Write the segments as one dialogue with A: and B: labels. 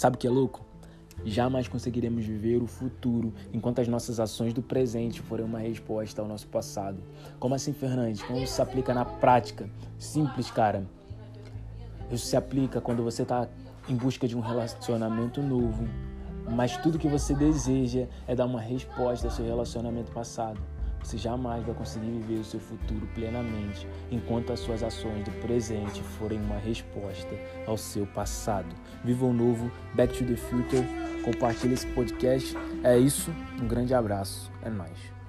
A: Sabe o que é louco? Jamais conseguiremos viver o futuro enquanto as nossas ações do presente forem uma resposta ao nosso passado. Como assim, Fernandes? Como isso se aplica na prática? Simples, cara. Isso se aplica quando você está em busca de um relacionamento novo, mas tudo que você deseja é dar uma resposta ao seu relacionamento passado. Você jamais vai conseguir viver o seu futuro plenamente enquanto as suas ações do presente forem uma resposta ao seu passado. Viva o novo, Back to the Future. Compartilhe esse podcast. É isso. Um grande abraço. É nóis.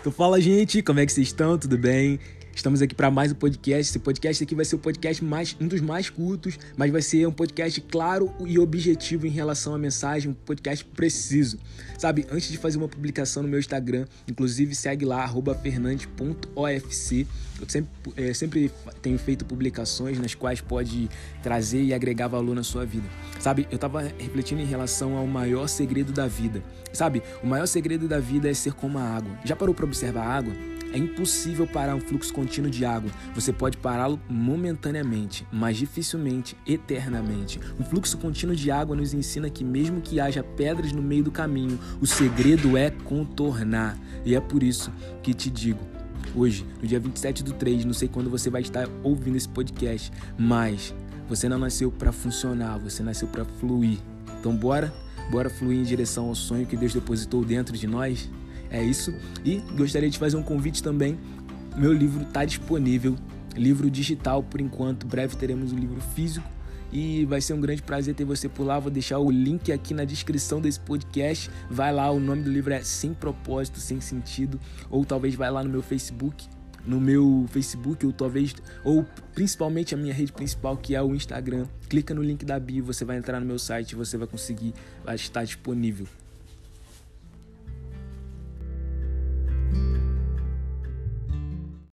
A: Então fala, gente, como é que vocês estão? Tudo bem? Estamos aqui para mais um podcast. Esse podcast aqui vai ser o podcast mais um dos mais curtos, mas vai ser um podcast claro e objetivo em relação à mensagem, um podcast preciso. Sabe, antes de fazer uma publicação no meu Instagram, inclusive segue lá @fernandes.ofc. Eu sempre, é, sempre tenho feito publicações nas quais pode trazer e agregar valor na sua vida. Sabe, eu estava refletindo em relação ao maior segredo da vida. Sabe, o maior segredo da vida é ser como a água. Já parou para observar a água? É impossível parar um fluxo contínuo de água. Você pode pará-lo momentaneamente, mas dificilmente eternamente. Um fluxo contínuo de água nos ensina que, mesmo que haja pedras no meio do caminho, o segredo é contornar. E é por isso que te digo. Hoje, no dia 27 do 3, não sei quando você vai estar ouvindo esse podcast, mas você não nasceu para funcionar, você nasceu para fluir. Então, bora? Bora fluir em direção ao sonho que Deus depositou dentro de nós? É isso. E gostaria de fazer um convite também. Meu livro está disponível, livro digital por enquanto. Breve teremos o um livro físico e vai ser um grande prazer ter você por lá. Vou deixar o link aqui na descrição desse podcast. Vai lá, o nome do livro é Sem Propósito, Sem Sentido, ou talvez vai lá no meu Facebook, no meu Facebook, ou talvez, ou principalmente a minha rede principal, que é o Instagram. Clica no link da bio, você vai entrar no meu site, você vai conseguir, vai estar disponível.